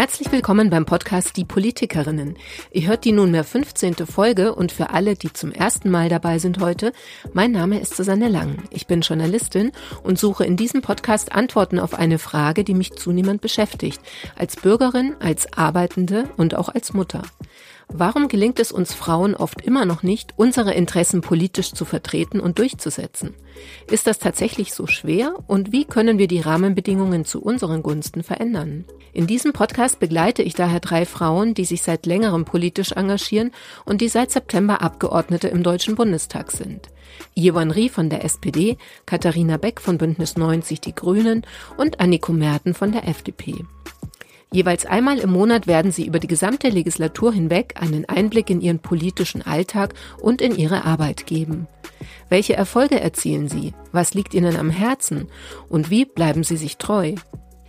Herzlich willkommen beim Podcast Die Politikerinnen. Ihr hört die nunmehr 15. Folge und für alle, die zum ersten Mal dabei sind heute, mein Name ist Susanne Lang. Ich bin Journalistin und suche in diesem Podcast Antworten auf eine Frage, die mich zunehmend beschäftigt. Als Bürgerin, als Arbeitende und auch als Mutter. Warum gelingt es uns Frauen oft immer noch nicht, unsere Interessen politisch zu vertreten und durchzusetzen? Ist das tatsächlich so schwer und wie können wir die Rahmenbedingungen zu unseren Gunsten verändern? In diesem Podcast begleite ich daher drei Frauen, die sich seit längerem politisch engagieren und die seit September Abgeordnete im Deutschen Bundestag sind. Jewan Rie von der SPD, Katharina Beck von Bündnis 90 Die Grünen und Anniko Merten von der FDP. Jeweils einmal im Monat werden sie über die gesamte Legislatur hinweg einen Einblick in ihren politischen Alltag und in ihre Arbeit geben. Welche Erfolge erzielen sie? Was liegt ihnen am Herzen? Und wie bleiben sie sich treu?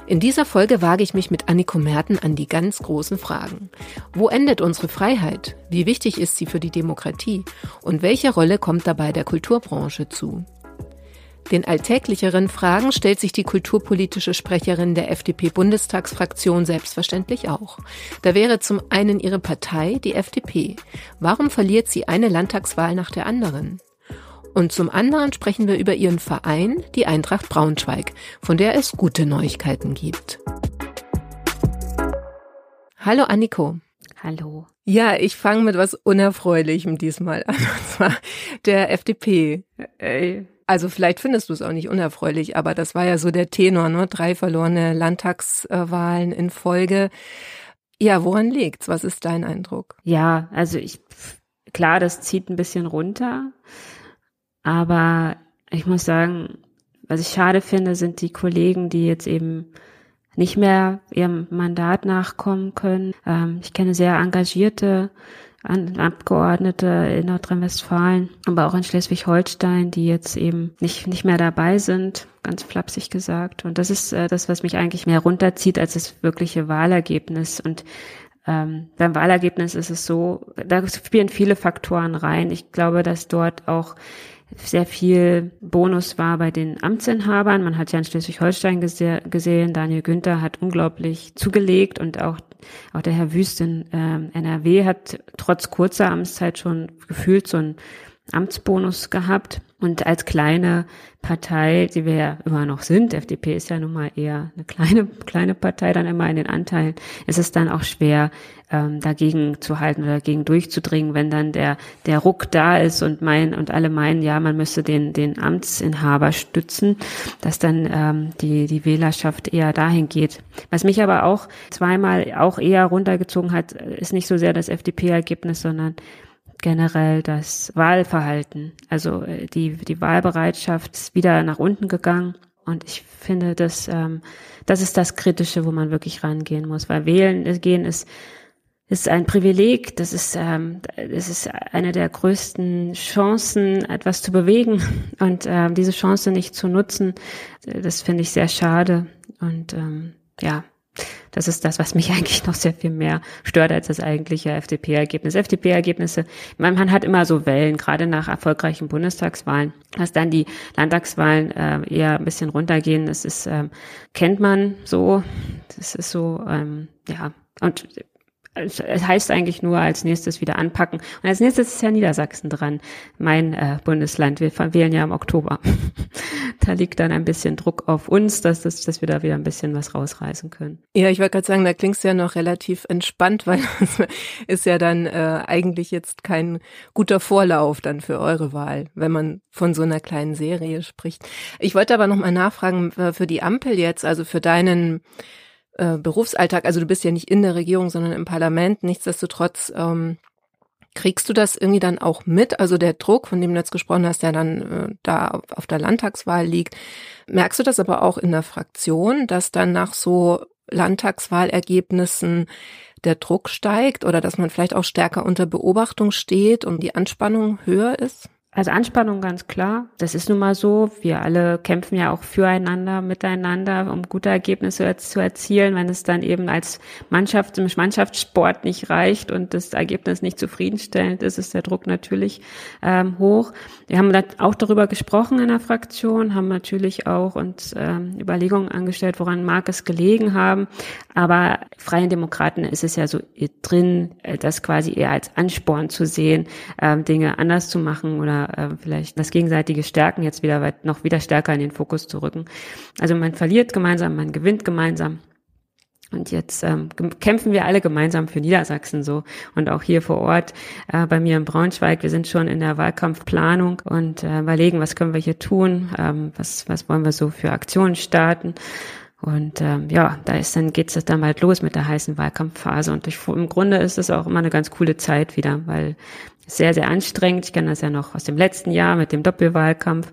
In dieser Folge wage ich mich mit Anniko Merten an die ganz großen Fragen. Wo endet unsere Freiheit? Wie wichtig ist sie für die Demokratie? Und welche Rolle kommt dabei der Kulturbranche zu? Den alltäglicheren Fragen stellt sich die kulturpolitische Sprecherin der FDP-Bundestagsfraktion selbstverständlich auch. Da wäre zum einen ihre Partei, die FDP. Warum verliert sie eine Landtagswahl nach der anderen? Und zum anderen sprechen wir über ihren Verein, die Eintracht Braunschweig, von der es gute Neuigkeiten gibt. Hallo Anniko. Hallo. Ja, ich fange mit was Unerfreulichem diesmal an, und zwar der FDP. Ey. Also vielleicht findest du es auch nicht unerfreulich, aber das war ja so der Tenor, ne? Drei verlorene Landtagswahlen in Folge. Ja, woran liegt's? Was ist dein Eindruck? Ja, also ich, klar, das zieht ein bisschen runter, aber ich muss sagen, was ich schade finde, sind die Kollegen, die jetzt eben nicht mehr ihrem Mandat nachkommen können. Ähm, ich kenne sehr engagierte Abgeordnete in Nordrhein-Westfalen, aber auch in Schleswig-Holstein, die jetzt eben nicht, nicht mehr dabei sind, ganz flapsig gesagt. Und das ist äh, das, was mich eigentlich mehr runterzieht als das wirkliche Wahlergebnis. Und ähm, beim Wahlergebnis ist es so, da spielen viele Faktoren rein. Ich glaube, dass dort auch sehr viel Bonus war bei den Amtsinhabern. Man hat ja in Schleswig-Holstein gese gesehen, Daniel Günther hat unglaublich zugelegt und auch, auch der Herr Wüst in äh, NRW hat trotz kurzer Amtszeit schon gefühlt so ein Amtsbonus gehabt. Und als kleine Partei, die wir ja immer noch sind, FDP ist ja nun mal eher eine kleine, kleine Partei dann immer in den Anteilen, ist es dann auch schwer, ähm, dagegen zu halten oder dagegen durchzudringen, wenn dann der, der Ruck da ist und mein, und alle meinen, ja, man müsste den, den Amtsinhaber stützen, dass dann ähm, die, die Wählerschaft eher dahin geht. Was mich aber auch zweimal auch eher runtergezogen hat, ist nicht so sehr das FDP-Ergebnis, sondern generell das Wahlverhalten. Also äh, die, die Wahlbereitschaft ist wieder nach unten gegangen. Und ich finde, dass, ähm, das ist das Kritische, wo man wirklich rangehen muss. Weil wählen gehen ist, ist ein Privileg. Das ist, ähm, das ist eine der größten Chancen, etwas zu bewegen. Und ähm, diese Chance nicht zu nutzen, das finde ich sehr schade. Und ähm, ja, das ist das, was mich eigentlich noch sehr viel mehr stört als das eigentliche FDP-Ergebnis. FDP-Ergebnisse, man hat immer so Wellen, gerade nach erfolgreichen Bundestagswahlen, dass dann die Landtagswahlen äh, eher ein bisschen runtergehen. Das ist, ähm, kennt man so. Das ist so, ähm, ja. Und es heißt eigentlich nur als nächstes wieder anpacken. Und als nächstes ist ja Niedersachsen dran, mein äh, Bundesland. Wir wählen ja im Oktober. da liegt dann ein bisschen Druck auf uns, dass, das, dass wir da wieder ein bisschen was rausreißen können. Ja, ich wollte gerade sagen, da klingst du ja noch relativ entspannt, weil das ist ja dann äh, eigentlich jetzt kein guter Vorlauf dann für eure Wahl, wenn man von so einer kleinen Serie spricht. Ich wollte aber noch mal nachfragen äh, für die Ampel jetzt, also für deinen äh, Berufsalltag, also du bist ja nicht in der Regierung, sondern im Parlament, nichtsdestotrotz ähm, kriegst du das irgendwie dann auch mit, also der Druck, von dem du jetzt gesprochen hast, der dann äh, da auf der Landtagswahl liegt, merkst du das aber auch in der Fraktion, dass dann nach so Landtagswahlergebnissen der Druck steigt oder dass man vielleicht auch stärker unter Beobachtung steht und die Anspannung höher ist? Also Anspannung ganz klar. Das ist nun mal so. Wir alle kämpfen ja auch füreinander, miteinander, um gute Ergebnisse zu erzielen. Wenn es dann eben als Mannschaft, im Mannschaftssport nicht reicht und das Ergebnis nicht zufriedenstellend ist, ist der Druck natürlich ähm, hoch. Wir haben auch darüber gesprochen in der Fraktion, haben natürlich auch uns ähm, Überlegungen angestellt, woran mag es gelegen haben. Aber Freien Demokraten ist es ja so drin, äh, das quasi eher als Ansporn zu sehen, ähm, Dinge anders zu machen oder äh, vielleicht das gegenseitige Stärken jetzt wieder weit, noch wieder stärker in den Fokus zu rücken. Also man verliert gemeinsam, man gewinnt gemeinsam. Und jetzt ähm, kämpfen wir alle gemeinsam für Niedersachsen so. Und auch hier vor Ort äh, bei mir in Braunschweig, wir sind schon in der Wahlkampfplanung und äh, überlegen, was können wir hier tun, ähm, was, was wollen wir so für Aktionen starten. Und ähm, ja, da ist dann geht's dann bald los mit der heißen Wahlkampfphase. Und ich, im Grunde ist es auch immer eine ganz coole Zeit wieder, weil sehr, sehr anstrengend. Ich kenne das ja noch aus dem letzten Jahr mit dem Doppelwahlkampf.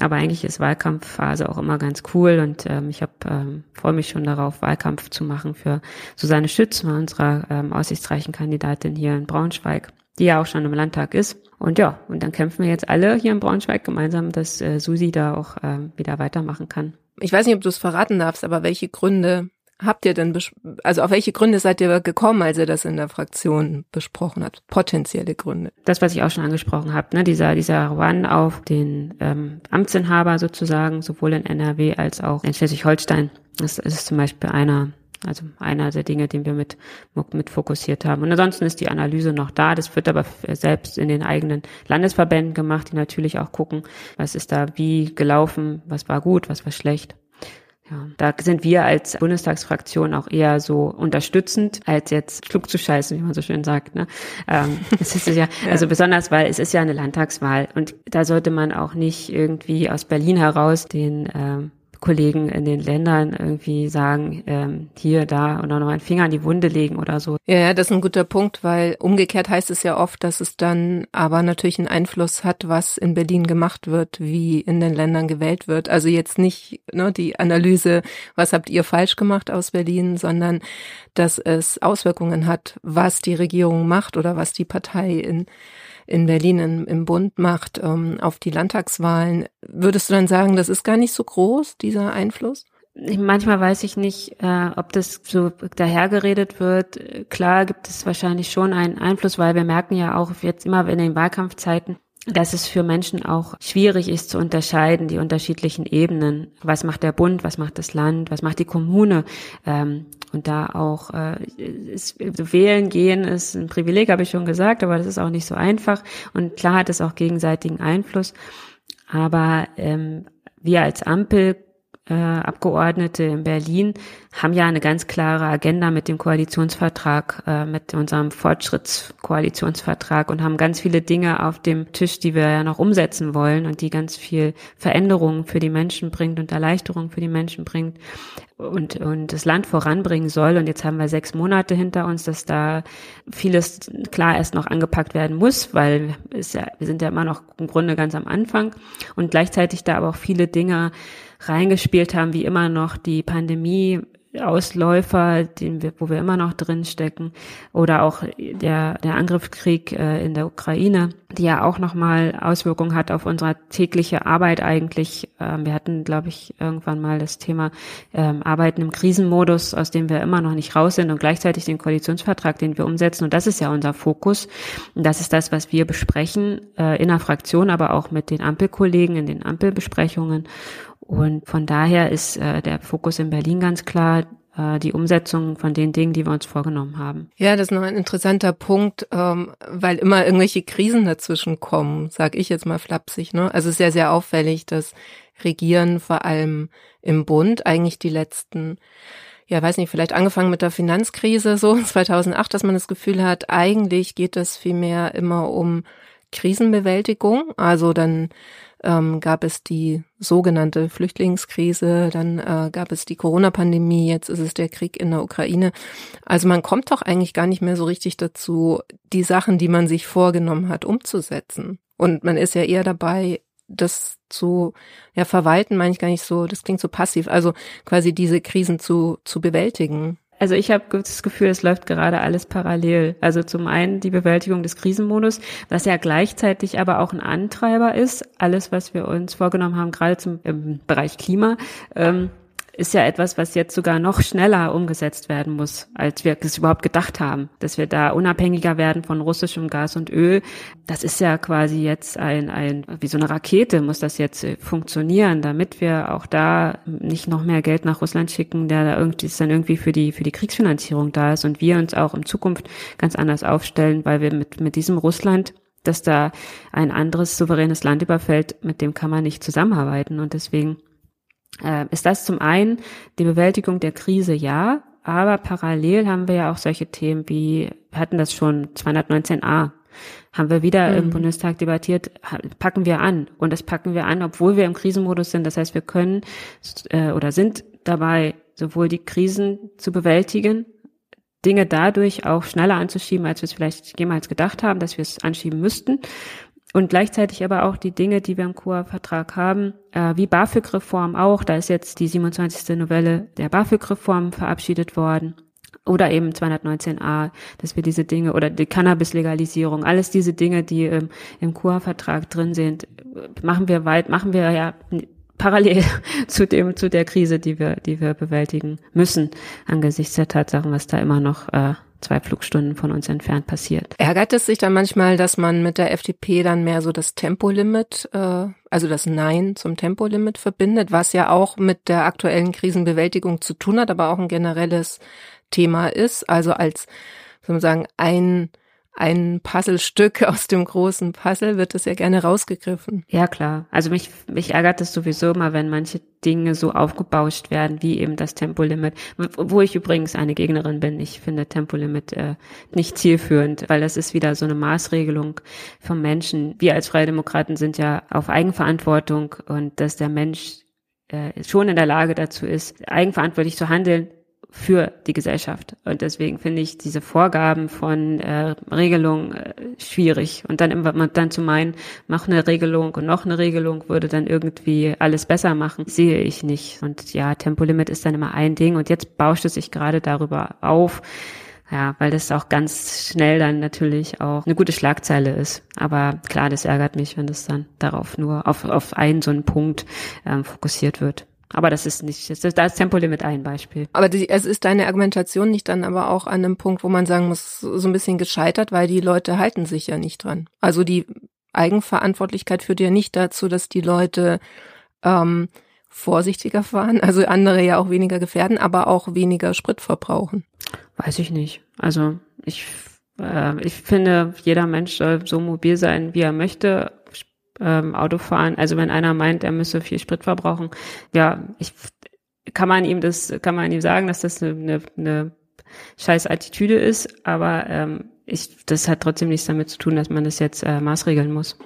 Aber eigentlich ist Wahlkampfphase auch immer ganz cool und ähm, ich habe ähm, freue mich schon darauf, Wahlkampf zu machen für Susanne Schütz, unserer ähm, aussichtsreichen Kandidatin hier in Braunschweig, die ja auch schon im Landtag ist. Und ja, und dann kämpfen wir jetzt alle hier in Braunschweig gemeinsam, dass äh, Susi da auch äh, wieder weitermachen kann. Ich weiß nicht, ob du es verraten darfst, aber welche Gründe habt ihr denn, also auf welche Gründe seid ihr gekommen, als ihr das in der Fraktion besprochen habt? Potenzielle Gründe. Das, was ich auch schon angesprochen habe, ne, dieser, dieser Run auf den ähm, Amtsinhaber sozusagen, sowohl in NRW als auch in Schleswig-Holstein. Das ist zum Beispiel einer, also einer der Dinge, den wir mit, mit fokussiert haben. Und ansonsten ist die Analyse noch da. Das wird aber selbst in den eigenen Landesverbänden gemacht, die natürlich auch gucken, was ist da wie gelaufen, was war gut, was war schlecht. Ja, da sind wir als Bundestagsfraktion auch eher so unterstützend, als jetzt klug zu scheißen, wie man so schön sagt. Ne? Ähm, es ist ja, also besonders, weil es ist ja eine Landtagswahl und da sollte man auch nicht irgendwie aus Berlin heraus den ähm, Kollegen in den Ländern irgendwie sagen, ähm, hier, da oder noch einen Finger an die Wunde legen oder so. Ja, das ist ein guter Punkt, weil umgekehrt heißt es ja oft, dass es dann aber natürlich einen Einfluss hat, was in Berlin gemacht wird, wie in den Ländern gewählt wird. Also jetzt nicht ne, die Analyse, was habt ihr falsch gemacht aus Berlin, sondern dass es Auswirkungen hat, was die Regierung macht oder was die Partei in in Berlin in, im Bund macht ähm, auf die Landtagswahlen. Würdest du dann sagen, das ist gar nicht so groß, dieser Einfluss? Manchmal weiß ich nicht, äh, ob das so dahergeredet wird. Klar gibt es wahrscheinlich schon einen Einfluss, weil wir merken ja auch jetzt immer in den Wahlkampfzeiten, dass es für Menschen auch schwierig ist zu unterscheiden, die unterschiedlichen Ebenen. Was macht der Bund, was macht das Land, was macht die Kommune? Ähm, und da auch äh, ist, wählen gehen ist ein Privileg, habe ich schon gesagt, aber das ist auch nicht so einfach. Und klar hat es auch gegenseitigen Einfluss. Aber ähm, wir als Ampel äh, Abgeordnete in Berlin haben ja eine ganz klare Agenda mit dem Koalitionsvertrag, äh, mit unserem Fortschrittskoalitionsvertrag und haben ganz viele Dinge auf dem Tisch, die wir ja noch umsetzen wollen und die ganz viel Veränderungen für die Menschen bringt und Erleichterungen für die Menschen bringt und, und das Land voranbringen soll. Und jetzt haben wir sechs Monate hinter uns, dass da vieles klar erst noch angepackt werden muss, weil es ja, wir sind ja immer noch im Grunde ganz am Anfang und gleichzeitig da aber auch viele Dinge reingespielt haben, wie immer noch die Pandemie Ausläufer, den wir, wo wir immer noch drin stecken, oder auch der, der Angriffskrieg äh, in der Ukraine, die ja auch nochmal Auswirkungen hat auf unsere tägliche Arbeit eigentlich. Ähm, wir hatten, glaube ich, irgendwann mal das Thema ähm, Arbeiten im Krisenmodus, aus dem wir immer noch nicht raus sind und gleichzeitig den Koalitionsvertrag, den wir umsetzen. Und das ist ja unser Fokus. Und das ist das, was wir besprechen äh, in der Fraktion, aber auch mit den Ampelkollegen in den Ampelbesprechungen. Und von daher ist äh, der Fokus in Berlin ganz klar äh, die Umsetzung von den Dingen, die wir uns vorgenommen haben. Ja, das ist noch ein interessanter Punkt, ähm, weil immer irgendwelche Krisen dazwischen kommen, sag ich jetzt mal flapsig. Ne? Also sehr, sehr auffällig, dass Regieren vor allem im Bund eigentlich die letzten ja, weiß nicht, vielleicht angefangen mit der Finanzkrise so 2008, dass man das Gefühl hat, eigentlich geht es vielmehr immer um Krisenbewältigung. Also dann ähm, gab es die sogenannte Flüchtlingskrise, dann äh, gab es die Corona-Pandemie, jetzt ist es der Krieg in der Ukraine. Also man kommt doch eigentlich gar nicht mehr so richtig dazu, die Sachen, die man sich vorgenommen hat, umzusetzen. Und man ist ja eher dabei, das zu ja verwalten, meine ich gar nicht so, das klingt so passiv, also quasi diese Krisen zu zu bewältigen. Also ich habe das Gefühl, es läuft gerade alles parallel. Also zum einen die Bewältigung des Krisenmodus, was ja gleichzeitig aber auch ein Antreiber ist. Alles, was wir uns vorgenommen haben, gerade zum im Bereich Klima, ähm, ist ja etwas, was jetzt sogar noch schneller umgesetzt werden muss, als wir es überhaupt gedacht haben, dass wir da unabhängiger werden von russischem Gas und Öl. Das ist ja quasi jetzt ein, ein, wie so eine Rakete muss das jetzt äh, funktionieren, damit wir auch da nicht noch mehr Geld nach Russland schicken, der da irgendwie, ist dann irgendwie für die, für die Kriegsfinanzierung da ist und wir uns auch in Zukunft ganz anders aufstellen, weil wir mit, mit diesem Russland dass da ein anderes souveränes Land überfällt, mit dem kann man nicht zusammenarbeiten. Und deswegen äh, ist das zum einen die Bewältigung der Krise, ja, aber parallel haben wir ja auch solche Themen wie, wir hatten das schon 219a, haben wir wieder mhm. im Bundestag debattiert, packen wir an. Und das packen wir an, obwohl wir im Krisenmodus sind. Das heißt, wir können äh, oder sind dabei, sowohl die Krisen zu bewältigen, Dinge dadurch auch schneller anzuschieben, als wir es vielleicht jemals gedacht haben, dass wir es anschieben müssten und gleichzeitig aber auch die Dinge, die wir im KUA-Vertrag haben, äh, wie BAföG-Reform auch. Da ist jetzt die 27. Novelle der BAföG-Reform verabschiedet worden. Oder eben 219a, dass wir diese Dinge, oder die Cannabis-Legalisierung, alles diese Dinge, die ähm, im KUA-Vertrag drin sind, machen wir weit, machen wir ja parallel zu dem, zu der Krise, die wir, die wir bewältigen müssen, angesichts der Tatsachen, was da immer noch äh, zwei Flugstunden von uns entfernt passiert. Ärgert es sich dann manchmal, dass man mit der FDP dann mehr so das Tempolimit, äh, also das Nein zum Tempolimit verbindet, was ja auch mit der aktuellen Krisenbewältigung zu tun hat, aber auch ein generelles Thema ist. Also als, soll man sagen, ein ein Puzzlestück aus dem großen Puzzle wird es ja gerne rausgegriffen. Ja, klar. Also mich, mich ärgert es sowieso immer, wenn manche Dinge so aufgebauscht werden, wie eben das Tempolimit. Wo ich übrigens eine Gegnerin bin. Ich finde Tempolimit äh, nicht zielführend, weil das ist wieder so eine Maßregelung vom Menschen. Wir als Freie Demokraten sind ja auf Eigenverantwortung und dass der Mensch äh, schon in der Lage dazu ist, eigenverantwortlich zu handeln, für die Gesellschaft. Und deswegen finde ich diese Vorgaben von äh, Regelungen äh, schwierig. Und dann immer dann zu meinen, mach eine Regelung und noch eine Regelung würde dann irgendwie alles besser machen, sehe ich nicht. Und ja, Tempolimit ist dann immer ein Ding. Und jetzt bauscht es sich gerade darüber auf. Ja, weil das auch ganz schnell dann natürlich auch eine gute Schlagzeile ist. Aber klar, das ärgert mich, wenn das dann darauf nur auf, auf einen so einen Punkt ähm, fokussiert wird. Aber das ist nicht, das ist, da ist Tempolimit ein Beispiel. Aber die, es ist deine Argumentation nicht dann aber auch an einem Punkt, wo man sagen muss, so ein bisschen gescheitert, weil die Leute halten sich ja nicht dran. Also die Eigenverantwortlichkeit führt ja nicht dazu, dass die Leute ähm, vorsichtiger fahren, also andere ja auch weniger gefährden, aber auch weniger Sprit verbrauchen. Weiß ich nicht. Also ich, äh, ich finde, jeder Mensch soll so mobil sein, wie er möchte ähm, Autofahren. Also wenn einer meint, er müsse viel Sprit verbrauchen, ja, ich kann man ihm das, kann man ihm sagen, dass das eine, eine, eine scheiß Attitüde ist, aber ähm, ich, das hat trotzdem nichts damit zu tun, dass man das jetzt äh, maßregeln muss.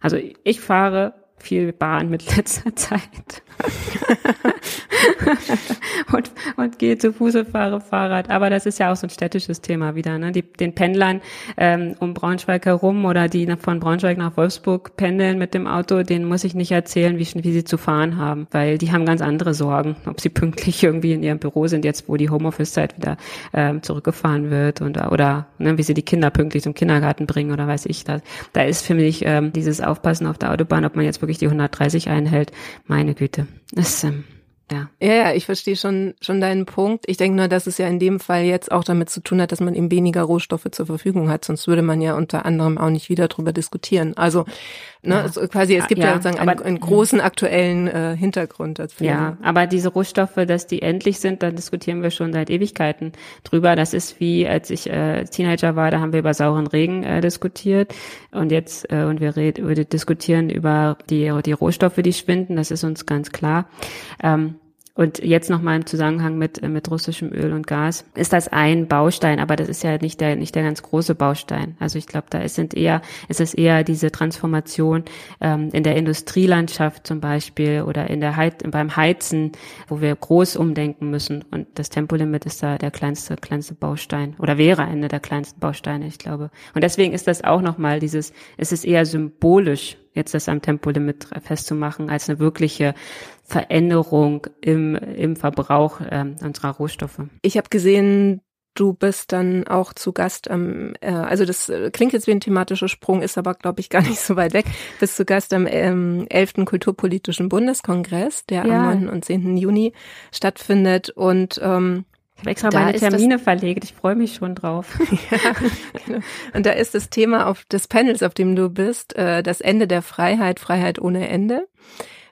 Also ich fahre viel Bahn mit letzter Zeit. und, und gehe zu Fuß und fahre Fahrrad. Aber das ist ja auch so ein städtisches Thema wieder. Ne? Die, den Pendlern ähm, um Braunschweig herum oder die von Braunschweig nach Wolfsburg pendeln mit dem Auto, denen muss ich nicht erzählen, wie, wie sie zu fahren haben, weil die haben ganz andere Sorgen, ob sie pünktlich irgendwie in ihrem Büro sind, jetzt wo die Homeoffice-Zeit wieder ähm, zurückgefahren wird und, oder ne, wie sie die Kinder pünktlich zum Kindergarten bringen oder weiß ich das. Da ist für mich ähm, dieses Aufpassen auf der Autobahn, ob man jetzt wirklich die 130 einhält, meine Güte. Das, ähm, ja. ja, ja, ich verstehe schon, schon deinen Punkt. Ich denke nur, dass es ja in dem Fall jetzt auch damit zu tun hat, dass man eben weniger Rohstoffe zur Verfügung hat. Sonst würde man ja unter anderem auch nicht wieder drüber diskutieren. Also, ne, ja. also quasi, es gibt ja, ja sozusagen aber, einen, einen, großen aktuellen äh, Hintergrund dazu. Ja, aber diese Rohstoffe, dass die endlich sind, da diskutieren wir schon seit Ewigkeiten drüber. Das ist wie, als ich äh, Teenager war, da haben wir über sauren Regen äh, diskutiert. Und jetzt, äh, und wir, red, wir diskutieren über die, die Rohstoffe, die schwinden. Das ist uns ganz klar. Ähm, und jetzt nochmal im Zusammenhang mit, mit russischem Öl und Gas ist das ein Baustein, aber das ist ja nicht der, nicht der ganz große Baustein. Also ich glaube, da ist, sind eher, ist es eher diese Transformation ähm, in der Industrielandschaft zum Beispiel oder in der Heiz, beim Heizen, wo wir groß umdenken müssen. Und das Tempolimit ist da der kleinste, kleinste Baustein oder wäre einer der kleinsten Bausteine, ich glaube. Und deswegen ist das auch nochmal dieses, es ist eher symbolisch jetzt das am Tempolimit festzumachen, als eine wirkliche Veränderung im, im Verbrauch ähm, unserer Rohstoffe. Ich habe gesehen, du bist dann auch zu Gast am, äh, also das äh, klingt jetzt wie ein thematischer Sprung, ist aber, glaube ich, gar nicht so weit weg, bist zu Gast am ähm, 11. Kulturpolitischen Bundeskongress, der ja. am 9. und 10. Juni stattfindet und ähm, ich habe extra meine Termine verlegt, ich freue mich schon drauf. ja, genau. Und da ist das Thema auf des Panels, auf dem du bist, äh, das Ende der Freiheit, Freiheit ohne Ende.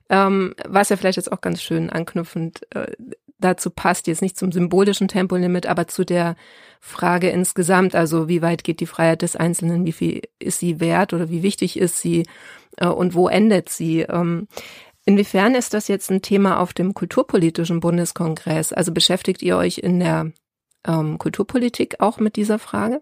Ähm, was ja vielleicht jetzt auch ganz schön anknüpfend äh, dazu passt, jetzt nicht zum symbolischen Tempolimit, aber zu der Frage insgesamt, also wie weit geht die Freiheit des Einzelnen, wie viel ist sie wert oder wie wichtig ist sie äh, und wo endet sie? Ähm, inwiefern ist das jetzt ein Thema auf dem Kulturpolitischen Bundeskongress? Also beschäftigt ihr euch in der ähm, Kulturpolitik auch mit dieser Frage?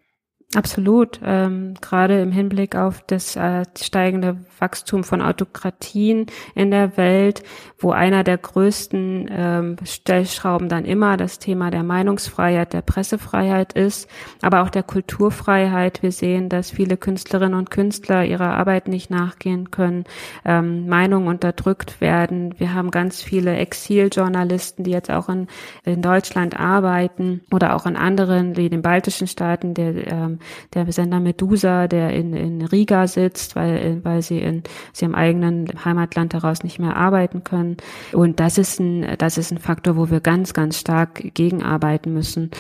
Absolut. Ähm, gerade im Hinblick auf das äh, steigende Wachstum von Autokratien in der Welt, wo einer der größten ähm, Stellschrauben dann immer das Thema der Meinungsfreiheit, der Pressefreiheit ist, aber auch der Kulturfreiheit. Wir sehen, dass viele Künstlerinnen und Künstler ihrer Arbeit nicht nachgehen können, ähm, Meinungen unterdrückt werden. Wir haben ganz viele Exiljournalisten, die jetzt auch in, in Deutschland arbeiten oder auch in anderen, wie den baltischen Staaten, der ähm, der Sender Medusa, der in, in Riga sitzt, weil, weil sie in sie im eigenen Heimatland heraus nicht mehr arbeiten können. Und das ist ein, das ist ein Faktor, wo wir ganz, ganz stark gegenarbeiten müssen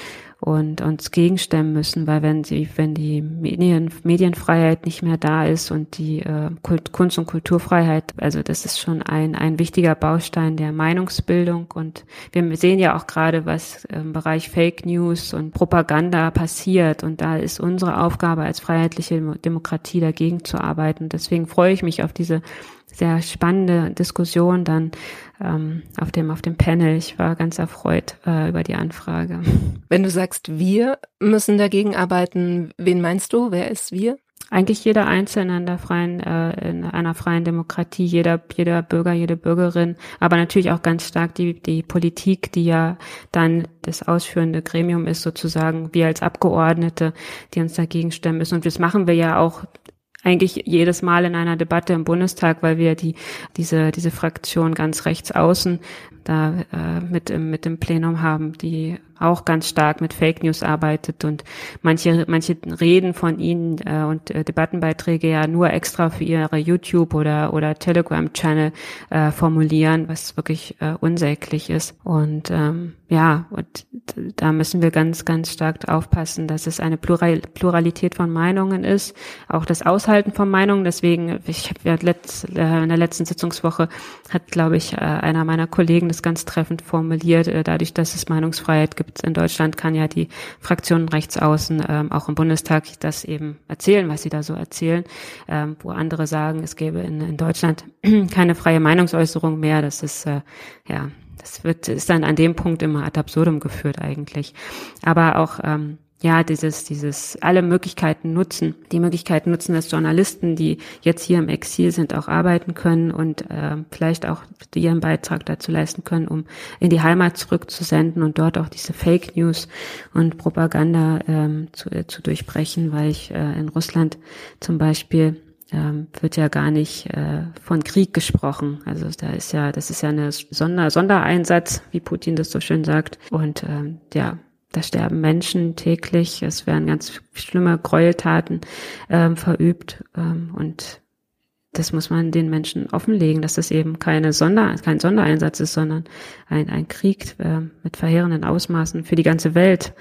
und uns gegenstemmen müssen, weil wenn sie, wenn die Medien, Medienfreiheit nicht mehr da ist und die äh, Kunst- und Kulturfreiheit, also das ist schon ein, ein wichtiger Baustein der Meinungsbildung und wir sehen ja auch gerade, was im Bereich Fake News und Propaganda passiert und da ist unsere Aufgabe als freiheitliche Demokratie dagegen zu arbeiten. Deswegen freue ich mich auf diese sehr spannende Diskussion dann ähm, auf dem auf dem Panel. Ich war ganz erfreut äh, über die Anfrage. Wenn du sagst, wir müssen dagegen arbeiten, wen meinst du? Wer ist wir? Eigentlich jeder Einzelne in der freien, äh, in einer freien Demokratie, jeder, jeder Bürger, jede Bürgerin, aber natürlich auch ganz stark die, die Politik, die ja dann das ausführende Gremium ist, sozusagen, wir als Abgeordnete, die uns dagegen stemmen müssen. Und das machen wir ja auch eigentlich jedes Mal in einer Debatte im Bundestag, weil wir die diese diese Fraktion ganz rechts außen da äh, mit im mit dem Plenum haben, die auch ganz stark mit Fake News arbeitet und manche, manche reden von ihnen äh, und äh, Debattenbeiträge ja nur extra für ihre YouTube oder, oder Telegram-Channel äh, formulieren, was wirklich äh, unsäglich ist. Und ähm, ja, und da müssen wir ganz, ganz stark aufpassen, dass es eine Plural Pluralität von Meinungen ist, auch das Aushalten von Meinungen. Deswegen, ich habe ja letzt, äh, in der letzten Sitzungswoche hat, glaube ich, äh, einer meiner Kollegen das ganz treffend formuliert, äh, dadurch, dass es Meinungsfreiheit gibt, gibt in Deutschland, kann ja die Fraktion rechts außen ähm, auch im Bundestag das eben erzählen, was sie da so erzählen, ähm, wo andere sagen, es gäbe in, in Deutschland keine freie Meinungsäußerung mehr. Das ist äh, ja, das wird ist dann an dem Punkt immer ad absurdum geführt eigentlich. Aber auch ähm, ja, dieses, dieses, alle Möglichkeiten nutzen, die Möglichkeiten nutzen, dass Journalisten, die jetzt hier im Exil sind, auch arbeiten können und äh, vielleicht auch ihren Beitrag dazu leisten können, um in die Heimat zurückzusenden und dort auch diese Fake News und Propaganda ähm, zu, äh, zu durchbrechen, weil ich äh, in Russland zum Beispiel ähm, wird ja gar nicht äh, von Krieg gesprochen. Also da ist ja, das ist ja eine Sonder Sondereinsatz, wie Putin das so schön sagt. Und ähm, ja, da sterben Menschen täglich, es werden ganz schlimme Gräueltaten ähm, verübt ähm, und das muss man den Menschen offenlegen, dass das eben keine Sonder, kein Sondereinsatz ist, sondern ein, ein Krieg äh, mit verheerenden Ausmaßen für die ganze Welt.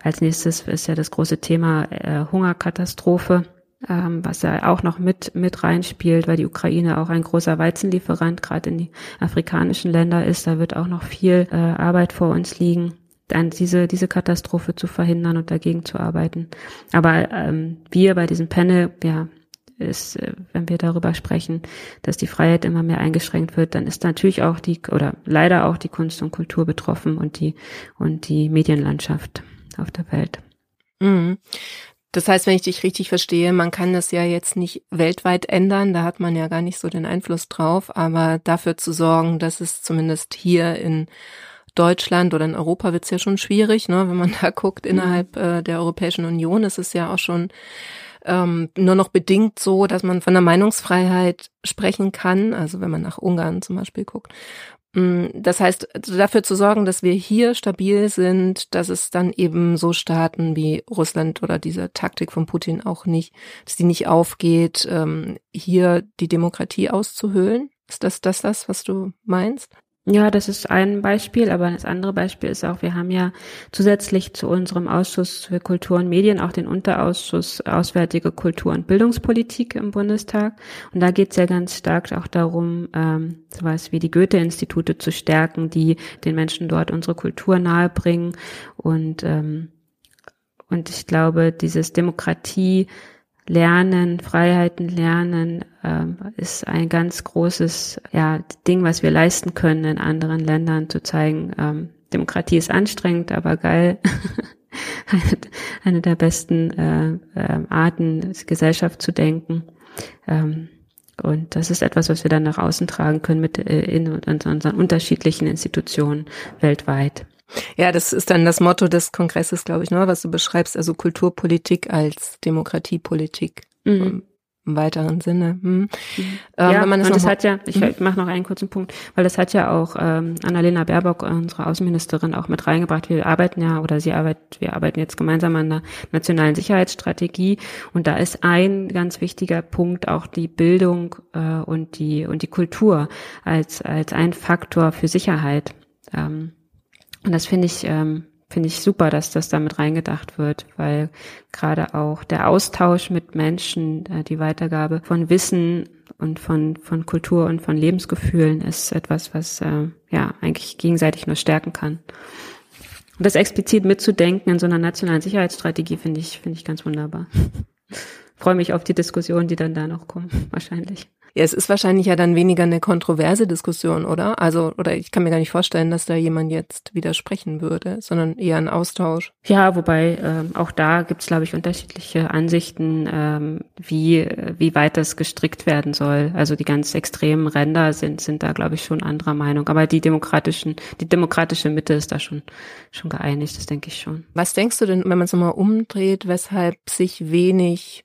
Als nächstes ist ja das große Thema äh, Hungerkatastrophe, ähm, was ja auch noch mit, mit reinspielt, weil die Ukraine auch ein großer Weizenlieferant gerade in die afrikanischen Länder ist. Da wird auch noch viel äh, Arbeit vor uns liegen dann diese, diese Katastrophe zu verhindern und dagegen zu arbeiten. Aber ähm, wir bei diesem Panel, ja, ist, äh, wenn wir darüber sprechen, dass die Freiheit immer mehr eingeschränkt wird, dann ist natürlich auch die oder leider auch die Kunst und Kultur betroffen und die und die Medienlandschaft auf der Welt. Mhm. Das heißt, wenn ich dich richtig verstehe, man kann das ja jetzt nicht weltweit ändern, da hat man ja gar nicht so den Einfluss drauf, aber dafür zu sorgen, dass es zumindest hier in Deutschland oder in Europa wird es ja schon schwierig, ne? wenn man da guckt, innerhalb äh, der Europäischen Union ist es ja auch schon ähm, nur noch bedingt so, dass man von der Meinungsfreiheit sprechen kann, also wenn man nach Ungarn zum Beispiel guckt. Mm, das heißt, dafür zu sorgen, dass wir hier stabil sind, dass es dann eben so Staaten wie Russland oder diese Taktik von Putin auch nicht, dass die nicht aufgeht, ähm, hier die Demokratie auszuhöhlen. Ist das das, das was du meinst? Ja, das ist ein Beispiel, aber das andere Beispiel ist auch, wir haben ja zusätzlich zu unserem Ausschuss für Kultur und Medien auch den Unterausschuss Auswärtige Kultur und Bildungspolitik im Bundestag. Und da geht es ja ganz stark auch darum, ähm, sowas wie die Goethe-Institute zu stärken, die den Menschen dort unsere Kultur nahebringen. Und, ähm, und ich glaube, dieses Demokratie Lernen, Freiheiten lernen, ähm, ist ein ganz großes ja, Ding, was wir leisten können, in anderen Ländern zu zeigen. Ähm, Demokratie ist anstrengend, aber geil. eine, eine der besten äh, äh, Arten, Gesellschaft zu denken. Ähm, und das ist etwas, was wir dann nach außen tragen können mit äh, in, in unseren unterschiedlichen Institutionen weltweit. Ja, das ist dann das Motto des Kongresses, glaube ich, ne, was du beschreibst, also Kulturpolitik als Demokratiepolitik. Mhm. Im weiteren Sinne. Hm. Mhm. Ähm, ja, man das, das hat ja, ich mhm. mache noch einen kurzen Punkt, weil das hat ja auch ähm, Annalena Baerbock, unsere Außenministerin, auch mit reingebracht. Wir arbeiten ja, oder sie arbeitet, wir arbeiten jetzt gemeinsam an der nationalen Sicherheitsstrategie und da ist ein ganz wichtiger Punkt auch die Bildung äh, und die und die Kultur als als ein Faktor für Sicherheit. Ähm, und das finde ich, ähm, finde ich super, dass das damit reingedacht wird, weil gerade auch der Austausch mit Menschen, die Weitergabe von Wissen und von, von Kultur und von Lebensgefühlen ist etwas, was äh, ja eigentlich gegenseitig nur stärken kann. Und das explizit mitzudenken in so einer nationalen Sicherheitsstrategie finde ich, finde ich ganz wunderbar. Freue mich auf die Diskussionen, die dann da noch kommen, wahrscheinlich. Ja, es ist wahrscheinlich ja dann weniger eine kontroverse Diskussion, oder? Also, oder ich kann mir gar nicht vorstellen, dass da jemand jetzt widersprechen würde, sondern eher ein Austausch. Ja, wobei ähm, auch da gibt es, glaube ich, unterschiedliche Ansichten, ähm, wie, wie weit das gestrickt werden soll. Also die ganz extremen Ränder sind, sind da, glaube ich, schon anderer Meinung. Aber die demokratischen, die demokratische Mitte ist da schon, schon geeinigt, das denke ich schon. Was denkst du denn, wenn man es nochmal umdreht, weshalb sich wenig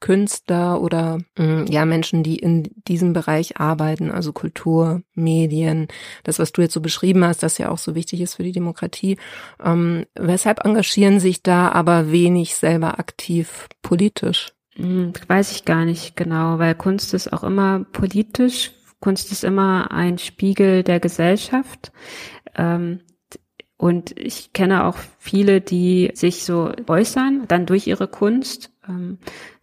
Künstler oder mm, ja Menschen, die in diesem Bereich arbeiten, also Kultur, Medien, das, was du jetzt so beschrieben hast, das ja auch so wichtig ist für die Demokratie. Ähm, weshalb engagieren sich da aber wenig selber aktiv politisch? Hm, weiß ich gar nicht genau, weil Kunst ist auch immer politisch. Kunst ist immer ein Spiegel der Gesellschaft. Ähm, und ich kenne auch viele, die sich so äußern, dann durch ihre Kunst. Ähm,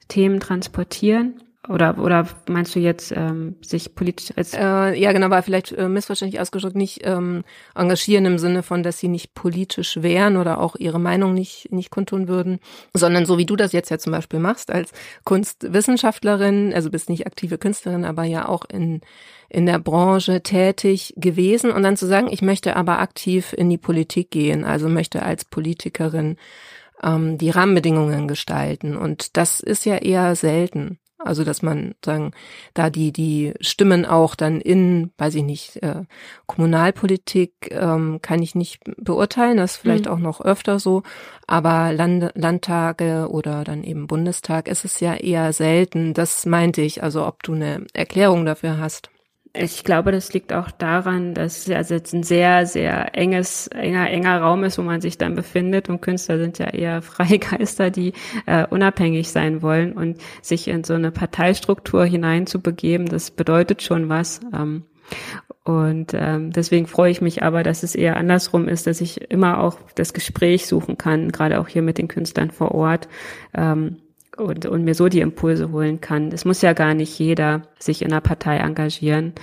Themen transportieren? Oder, oder meinst du jetzt ähm, sich politisch als äh, ja genau war vielleicht äh, missverständlich ausgedrückt nicht ähm, engagieren im Sinne von dass sie nicht politisch wären oder auch ihre Meinung nicht nicht kundtun würden sondern so wie du das jetzt ja zum Beispiel machst als Kunstwissenschaftlerin also bist nicht aktive Künstlerin aber ja auch in in der Branche tätig gewesen und dann zu sagen ich möchte aber aktiv in die Politik gehen also möchte als Politikerin ähm, die Rahmenbedingungen gestalten. Und das ist ja eher selten. Also dass man sagen, da die die Stimmen auch dann in, weiß ich nicht, äh, Kommunalpolitik ähm, kann ich nicht beurteilen, das ist vielleicht mhm. auch noch öfter so, aber Land, Landtage oder dann eben Bundestag ist es ja eher selten. Das meinte ich, also ob du eine Erklärung dafür hast. Ich glaube, das liegt auch daran, dass es also jetzt ein sehr, sehr enges, enger, enger Raum ist, wo man sich dann befindet. Und Künstler sind ja eher Freigeister, die äh, unabhängig sein wollen und sich in so eine Parteistruktur hineinzubegeben, das bedeutet schon was. Ähm, und ähm, deswegen freue ich mich aber, dass es eher andersrum ist, dass ich immer auch das Gespräch suchen kann, gerade auch hier mit den Künstlern vor Ort. Ähm, und, und mir so die Impulse holen kann. Es muss ja gar nicht jeder sich in einer Partei engagieren,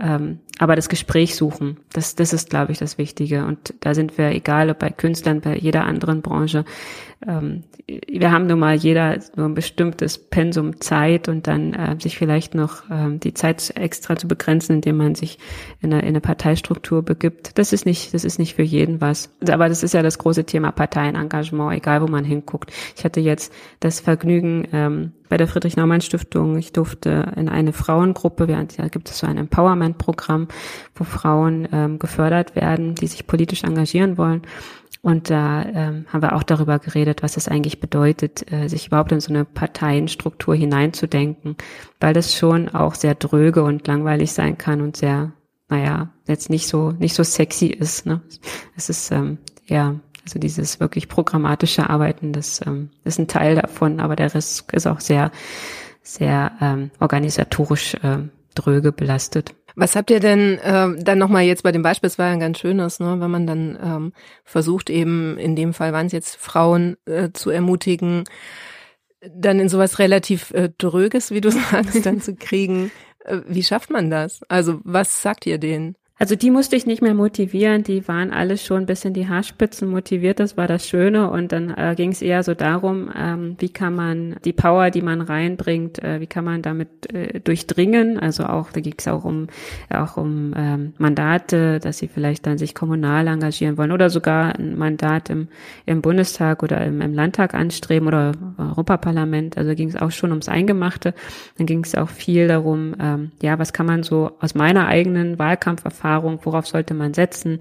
ähm, aber das Gespräch suchen, das, das ist, glaube ich, das Wichtige. Und da sind wir, egal ob bei Künstlern, bei jeder anderen Branche, ähm, wir haben nun mal jeder nur ein bestimmtes Pensum Zeit und dann äh, sich vielleicht noch ähm, die Zeit extra zu begrenzen, indem man sich in eine, in eine Parteistruktur begibt. Das ist nicht, das ist nicht für jeden was. Aber das ist ja das große Thema Parteienengagement, egal wo man hinguckt. Ich hatte jetzt das Vergnügen, ähm, bei der Friedrich-Naumann-Stiftung, ich durfte in eine Frauengruppe, da gibt es so ein Empowerment-Programm, Programm, wo Frauen ähm, gefördert werden, die sich politisch engagieren wollen. Und da ähm, haben wir auch darüber geredet, was es eigentlich bedeutet, äh, sich überhaupt in so eine Parteienstruktur hineinzudenken, weil das schon auch sehr dröge und langweilig sein kann und sehr, naja, jetzt nicht so nicht so sexy ist. Ne? Es ist ähm, ja also dieses wirklich programmatische Arbeiten, das ähm, ist ein Teil davon, aber der Rest ist auch sehr, sehr ähm, organisatorisch äh, dröge belastet. Was habt ihr denn äh, dann nochmal jetzt bei dem Beispiel, es war ja ein ganz schönes, ne, wenn man dann ähm, versucht eben, in dem Fall waren es jetzt Frauen äh, zu ermutigen, dann in sowas relativ äh, dröges, wie du sagst, dann zu kriegen. Äh, wie schafft man das? Also was sagt ihr denen? Also die musste ich nicht mehr motivieren, die waren alle schon bis in die Haarspitzen motiviert, das war das Schöne. Und dann äh, ging es eher so darum, ähm, wie kann man die Power, die man reinbringt, äh, wie kann man damit äh, durchdringen. Also auch, da ging es auch um auch um ähm, Mandate, dass sie vielleicht dann sich kommunal engagieren wollen oder sogar ein Mandat im, im Bundestag oder im, im Landtag anstreben oder Europaparlament. Also ging es auch schon ums Eingemachte. Dann ging es auch viel darum, ähm, ja, was kann man so aus meiner eigenen Wahlkampferfahrung Erfahrung, worauf sollte man setzen,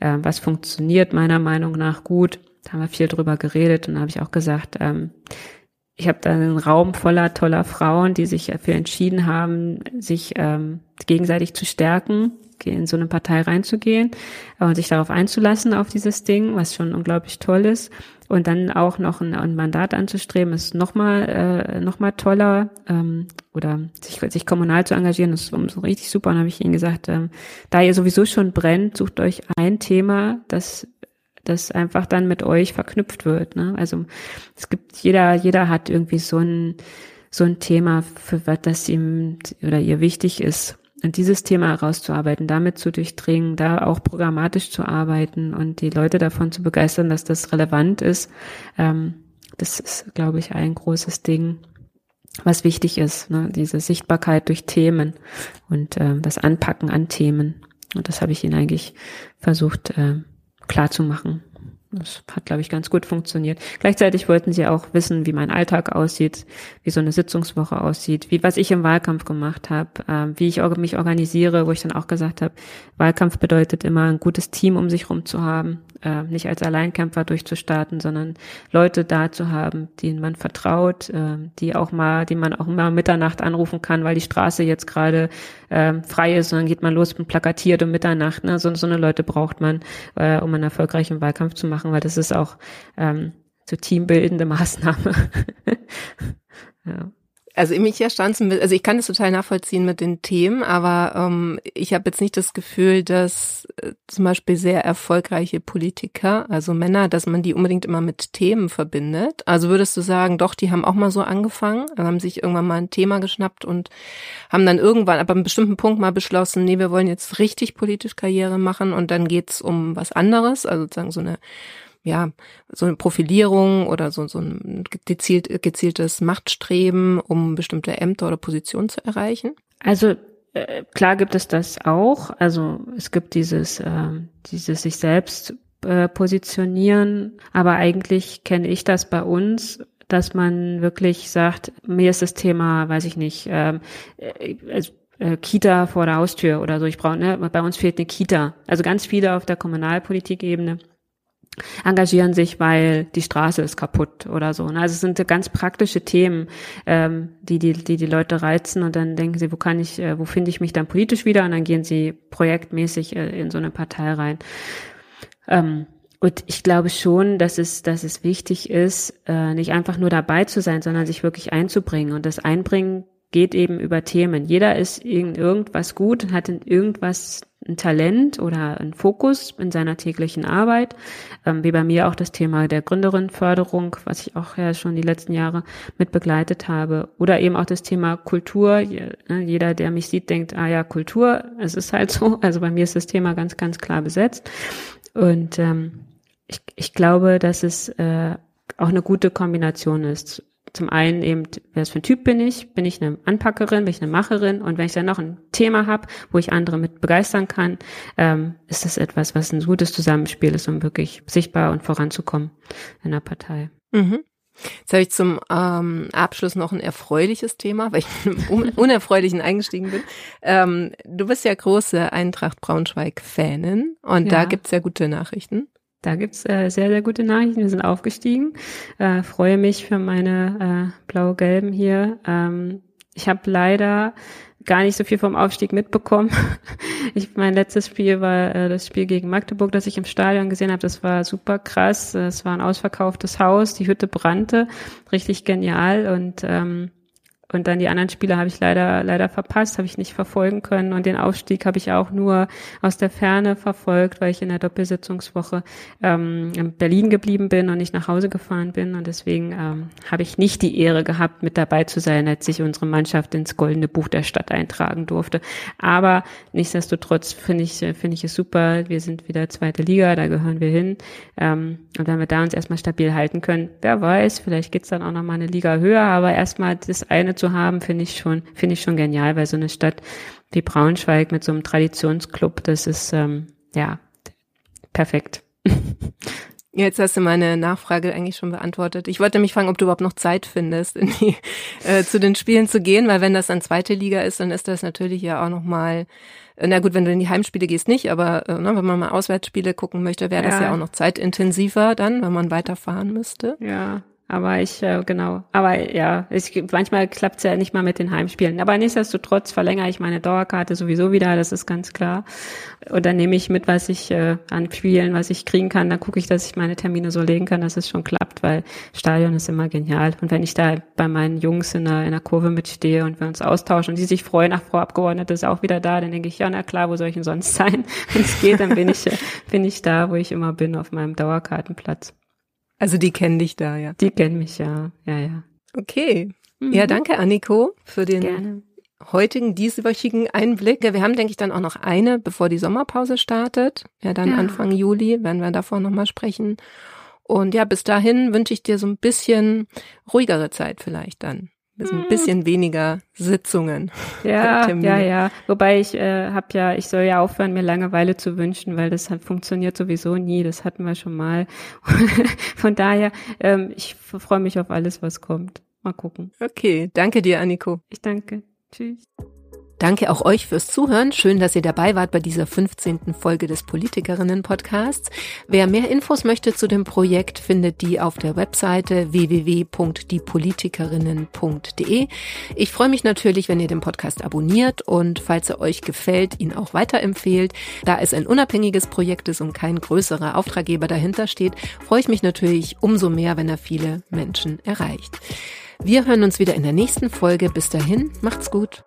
äh, was funktioniert meiner Meinung nach gut. Da haben wir viel drüber geredet und da habe ich auch gesagt, ähm, ich habe da einen Raum voller toller Frauen, die sich dafür entschieden haben, sich ähm, gegenseitig zu stärken, in so eine Partei reinzugehen und sich darauf einzulassen, auf dieses Ding, was schon unglaublich toll ist. Und dann auch noch ein, ein Mandat anzustreben, ist nochmal äh, noch toller. Ähm, oder sich, sich kommunal zu engagieren, ist so richtig super. Und habe ich ihnen gesagt, ähm, da ihr sowieso schon brennt, sucht euch ein Thema, das das einfach dann mit euch verknüpft wird. Ne? Also es gibt jeder, jeder hat irgendwie so ein so ein Thema, für was das ihm oder ihr wichtig ist. Und dieses Thema herauszuarbeiten, damit zu durchdringen, da auch programmatisch zu arbeiten und die Leute davon zu begeistern, dass das relevant ist, ähm, das ist, glaube ich, ein großes Ding, was wichtig ist, ne? diese Sichtbarkeit durch Themen und äh, das Anpacken an Themen. Und das habe ich Ihnen eigentlich versucht äh, klar zu machen. Das hat, glaube ich, ganz gut funktioniert. Gleichzeitig wollten sie auch wissen, wie mein Alltag aussieht, wie so eine Sitzungswoche aussieht, wie was ich im Wahlkampf gemacht habe, äh, wie ich mich organisiere, wo ich dann auch gesagt habe, Wahlkampf bedeutet immer ein gutes Team um sich rum zu haben, äh, nicht als Alleinkämpfer durchzustarten, sondern Leute da zu haben, denen man vertraut, äh, die auch mal, die man auch mal Mitternacht anrufen kann, weil die Straße jetzt gerade äh, frei ist und dann geht man los und plakatiert um Mitternacht. Ne? So, so eine Leute braucht man, äh, um einen erfolgreichen Wahlkampf zu machen, weil das ist auch ähm, so teambildende Maßnahme. ja. Also mich erstaunt also ich kann das total nachvollziehen mit den Themen, aber ähm, ich habe jetzt nicht das Gefühl, dass äh, zum Beispiel sehr erfolgreiche Politiker, also Männer, dass man die unbedingt immer mit Themen verbindet. Also würdest du sagen, doch, die haben auch mal so angefangen, haben sich irgendwann mal ein Thema geschnappt und haben dann irgendwann aber einem bestimmten Punkt mal beschlossen, nee, wir wollen jetzt richtig politisch Karriere machen und dann geht's um was anderes, also sozusagen so eine ja, so eine Profilierung oder so, so ein gezielt, gezieltes Machtstreben, um bestimmte Ämter oder Positionen zu erreichen? Also äh, klar gibt es das auch. Also es gibt dieses, äh, dieses sich selbst äh, positionieren, aber eigentlich kenne ich das bei uns dass man wirklich sagt, mir ist das Thema, weiß ich nicht, ähm, äh, äh, Kita vor der Haustür oder so. Ich brauche, ne, bei uns fehlt eine Kita. Also ganz viele auf der Kommunalpolitikebene engagieren sich, weil die Straße ist kaputt oder so. Ne? Also es sind ganz praktische Themen, ähm, die, die, die die Leute reizen und dann denken sie, wo kann ich, äh, wo finde ich mich dann politisch wieder? Und dann gehen sie projektmäßig äh, in so eine Partei rein. Ähm, und ich glaube schon, dass es, dass es wichtig ist, äh, nicht einfach nur dabei zu sein, sondern sich wirklich einzubringen. Und das Einbringen geht eben über Themen. Jeder ist in irgendwas gut und hat in irgendwas ein Talent oder ein Fokus in seiner täglichen Arbeit, ähm, wie bei mir auch das Thema der Gründerinnenförderung, was ich auch ja schon die letzten Jahre mit begleitet habe, oder eben auch das Thema Kultur. Ne, jeder, der mich sieht, denkt, ah ja, Kultur, es ist halt so. Also bei mir ist das Thema ganz, ganz klar besetzt. Und ähm, ich, ich glaube, dass es äh, auch eine gute Kombination ist zum einen eben, wer für ein Typ bin ich? Bin ich eine Anpackerin? Bin ich eine Macherin? Und wenn ich dann noch ein Thema habe, wo ich andere mit begeistern kann, ähm, ist das etwas, was ein gutes Zusammenspiel ist, um wirklich sichtbar und voranzukommen in der Partei. Mhm. Jetzt habe ich zum ähm, Abschluss noch ein erfreuliches Thema, weil ich un unerfreulichen eingestiegen bin. Ähm, du bist ja große Eintracht Braunschweig-Fanin und ja. da gibt's ja gute Nachrichten. Da gibt's äh, sehr, sehr gute Nachrichten. Wir sind aufgestiegen. Äh, freue mich für meine äh, blau-gelben hier. Ähm, ich habe leider gar nicht so viel vom Aufstieg mitbekommen. Ich, mein letztes Spiel war äh, das Spiel gegen Magdeburg, das ich im Stadion gesehen habe. Das war super krass. Es war ein ausverkauftes Haus, die Hütte brannte, richtig genial und ähm, und dann die anderen Spiele habe ich leider, leider verpasst, habe ich nicht verfolgen können. Und den Aufstieg habe ich auch nur aus der Ferne verfolgt, weil ich in der Doppelsitzungswoche ähm, in Berlin geblieben bin und nicht nach Hause gefahren bin. Und deswegen ähm, habe ich nicht die Ehre gehabt, mit dabei zu sein, als ich unsere Mannschaft ins Goldene Buch der Stadt eintragen durfte. Aber nichtsdestotrotz finde ich, finde ich es super. Wir sind wieder zweite Liga, da gehören wir hin. Ähm, und wenn wir da uns erstmal stabil halten können, wer weiß, vielleicht geht's dann auch noch mal eine Liga höher. Aber erstmal das eine zu haben, finde ich schon, finde ich schon genial, weil so eine Stadt wie Braunschweig mit so einem Traditionsclub, das ist ähm, ja perfekt. Jetzt hast du meine Nachfrage eigentlich schon beantwortet. Ich wollte mich fragen, ob du überhaupt noch Zeit findest, in die, äh, zu den Spielen zu gehen, weil wenn das dann zweite Liga ist, dann ist das natürlich ja auch noch mal äh, na gut, wenn du in die Heimspiele gehst, nicht, aber äh, ne, wenn man mal Auswärtsspiele gucken möchte, wäre das ja. ja auch noch zeitintensiver dann, wenn man weiterfahren müsste. Ja, aber ich, äh, genau. Aber ja, ich, manchmal klappt's ja nicht mal mit den Heimspielen. Aber nichtsdestotrotz verlängere ich meine Dauerkarte sowieso wieder, das ist ganz klar. Und dann nehme ich mit, was ich äh, an Spielen, was ich kriegen kann. Dann gucke ich, dass ich meine Termine so legen kann, dass es schon klappt, weil Stadion ist immer genial. Und wenn ich da bei meinen Jungs in der, in der Kurve mitstehe und wir uns austauschen und die sich freuen, nach Frau Abgeordnete ist auch wieder da, dann denke ich, ja, na klar, wo soll ich denn sonst sein? Wenn es geht, dann bin ich, bin ich da, wo ich immer bin, auf meinem Dauerkartenplatz. Also die kennen dich da, ja. Die kennen mich, ja. Ja, ja. Okay. Mhm. Ja, danke, Anniko, für den Gerne. heutigen, dieswöchigen Einblick. Wir haben, denke ich, dann auch noch eine, bevor die Sommerpause startet. Ja, dann ja. Anfang Juli werden wir davor nochmal sprechen. Und ja, bis dahin wünsche ich dir so ein bisschen ruhigere Zeit vielleicht dann ein hm. bisschen weniger Sitzungen. Ja, ja, ja. Wobei ich äh, habe ja, ich soll ja aufhören, mir Langeweile zu wünschen, weil das hat, funktioniert sowieso nie. Das hatten wir schon mal. Von daher, ähm, ich freue mich auf alles, was kommt. Mal gucken. Okay, danke dir, Anniko. Ich danke. Tschüss. Danke auch euch fürs Zuhören. Schön, dass ihr dabei wart bei dieser 15. Folge des Politikerinnen-Podcasts. Wer mehr Infos möchte zu dem Projekt, findet die auf der Webseite www.diepolitikerinnen.de. Ich freue mich natürlich, wenn ihr den Podcast abonniert und falls er euch gefällt, ihn auch weiterempfehlt. Da es ein unabhängiges Projekt ist und kein größerer Auftraggeber dahinter steht, freue ich mich natürlich umso mehr, wenn er viele Menschen erreicht. Wir hören uns wieder in der nächsten Folge. Bis dahin, macht's gut.